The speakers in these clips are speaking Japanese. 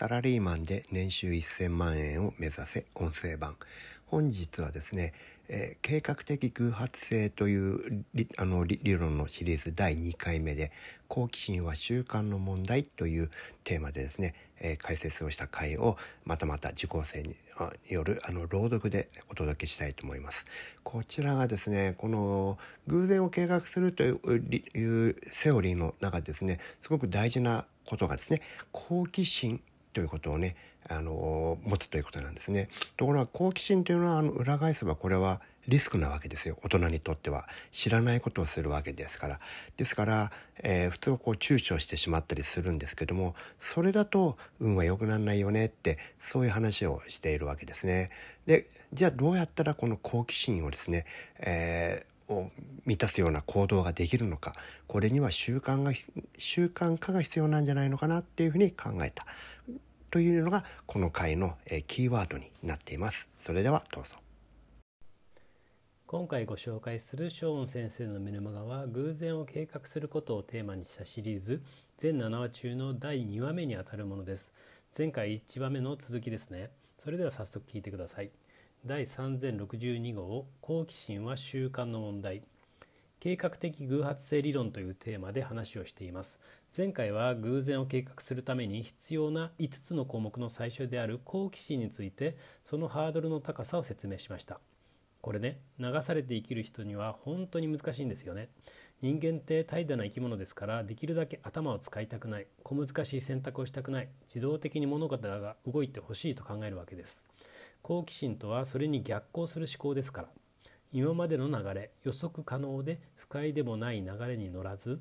サラリーマンで年収1000万円を目指せ音声版本日はですね、えー、計画的偶発性という理あの理論のシリーズ第2回目で好奇心は習慣の問題というテーマでですね、えー、解説をした回をまたまた受講生によるあの朗読でお届けしたいと思います。こちらがですね、この偶然を計画するというセオリーの中でですね、すごく大事なことがですね、好奇心ということをね、あの、持つということなんですね。ところが好奇心というのは、あの、裏返せばこれはリスクなわけですよ。大人にとっては。知らないことをするわけですから。ですから、えー、普通はこう躊躇してしまったりするんですけども、それだと運は良くならないよねって、そういう話をしているわけですね。で、じゃあどうやったらこの好奇心をですね、えーを満たすような行動ができるのかこれには習慣が習慣化が必要なんじゃないのかなっていうふうに考えた。というのがこの回のキーワードになっています。それではどうぞ。今回ご紹介するショーン先生のメルマガは偶然を計画することをテーマにしたシリーズ全7話中の第2話目にあたるものです。前回1話目の続きですね。それでは早速聞いてください。第3062号好奇心は習慣の問題。計画的偶発性理論というテーマで話をしています。前回は偶然を計画するために必要な5つの項目の最初である好奇心についてそのハードルの高さを説明しました。これね流されて生きる人には本当に難しいんですよね。人間って怠惰な生き物ですからできるだけ頭を使いたくない。小難しい選択をしたくない。自動的に物事が動いてほしいと考えるわけです。好奇心とはそれに逆行する思考ですから今までの流れ予測可能で不快でもない流れに乗らず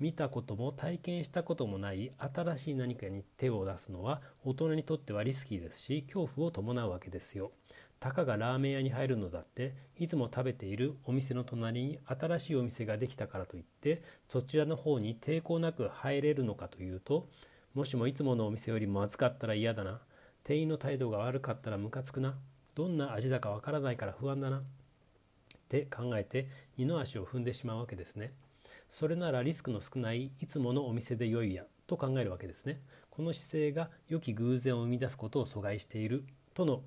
見たことも体験したこともない新しい何かに手を出すのは大人にとってはリスキーですし恐怖を伴うわけですよ。たかがラーメン屋に入るのだっていつも食べているお店の隣に新しいお店ができたからといってそちらの方に抵抗なく入れるのかというともしもいつものお店よりもまずかったら嫌だな店員の態度が悪かったらムカつくな。どんな味だかわからないから不安だな。って考えて二の足を踏んでしまうわけですね。それならリスクの少ないいつものお店で良いやと考えるわけですね。この姿勢が良き偶然を生み出すことを阻害している。との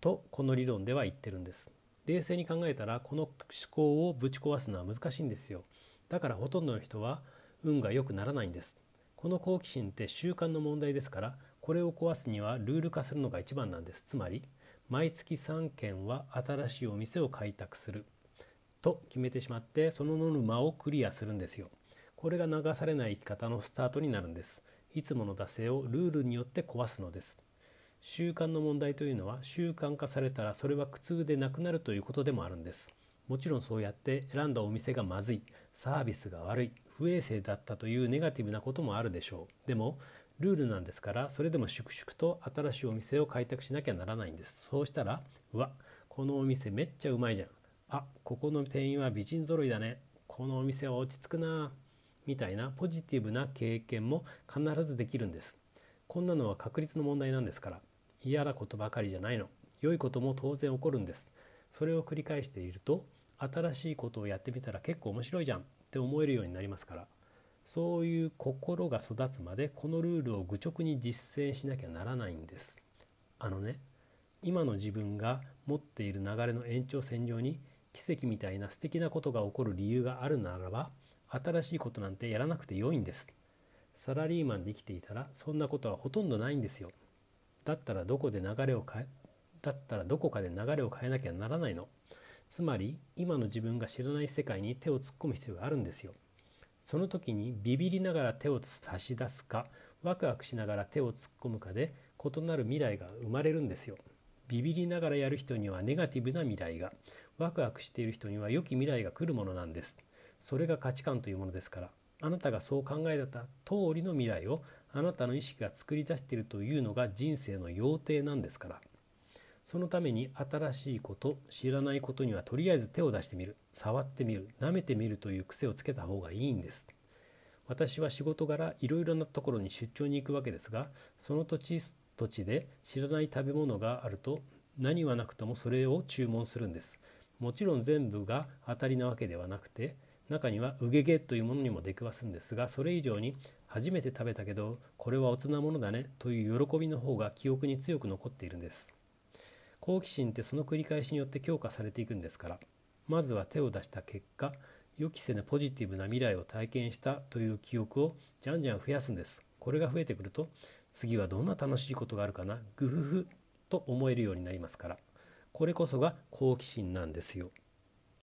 とこの理論では言ってるんです。冷静に考えたらこの思考をぶち壊すのは難しいんですよ。だからほとんどの人は運が良くならないんです。この好奇心って習慣の問題ですからこれを壊すにはルール化するのが一番なんです。つまり毎月3件は新しいお店を開拓する。と決めてしまってそのノルマをクリアするんですよ。これが流されない生き方のスタートになるんです。いつもの惰性をルールによって壊すのです。習慣の問題というのは習慣化されたらそれは苦痛でなくなるということでもあるんです。もちろんそうやって選んだお店がまずいサービスが悪い不衛生だったというネガティブなこともあるでしょう。でもルールなんですからそれでも粛々と新しいお店を開拓しなきゃならないんです。そうしたらうわこのお店めっちゃうまいじゃん。あここの店員は美人揃いだね。このお店は落ち着くな。みたいなポジティブな経験も必ずできるんです。こんなのは確率の問題なんですから嫌なことばかりじゃないの。良いことも当然起こるんです。それを繰り返していると新しいことをやってみたら結構面白いじゃんって思えるようになりますから。そういう心が育つまでこのルールを愚直に実践しなきゃならないんです。あのね今の自分が持っている流れの延長線上に奇跡みたいな素敵なことが起こる理由があるならば新しいことなんてやらなくて良いんです。サラリーマンで生きていたらそんなことはほとんどないんですよ。だったらどこで流れを変えだったらどこかで流れを変えなきゃならないの。つまり今の自分が知らない世界に手を突っ込む必要があるんですよ。その時にビビりながら手を差し出すかワクワクしながら手を突っ込むかで異なる未来が生まれるんですよ。ビビりながらやる人にはネガティブな未来がワクワクしている人には良き未来が来るものなんです。それが価値観というものですから。あなたがそう考えた通りの未来をあなたの意識が作り出しているというのが人生の要諦なんですから。そのために新しいこと知らないことにはとりあえず手を出してみる。触ってみる。舐めてみるという癖をつけた方がいいんです。私は仕事柄いろいろなところに出張に行くわけですがその土地土地で知らない食べ物があると何はなくともそれを注文するんです。もちろん全部が当たりなわけではなくて中には「うげげ」というものにも出くわすんですがそれ以上に初めて食べたけどこれはおつなものだねという喜びの方が記憶に強く残っているんです。好奇心ってその繰り返しによって強化されていくんですからまずは手を出した結果予期せぬポジティブな未来を体験したという記憶をじゃんじゃん増やすんですこれが増えてくると次はどんな楽しいことがあるかなグフフと思えるようになりますからこれこそが好奇心なんですよ。